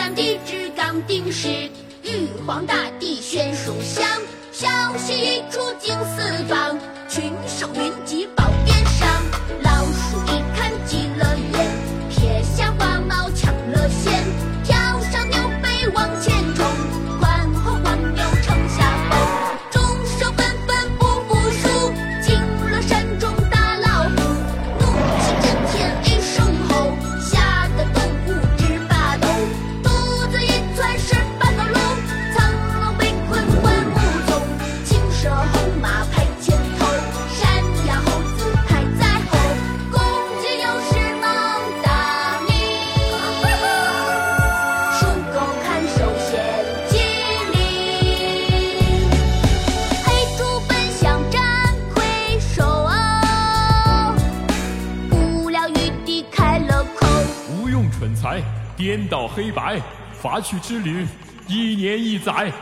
三界之纲定，是玉皇大帝宣书相，消息传遍四方，群兽云。蠢才颠倒黑白，伐去之旅，一年一载。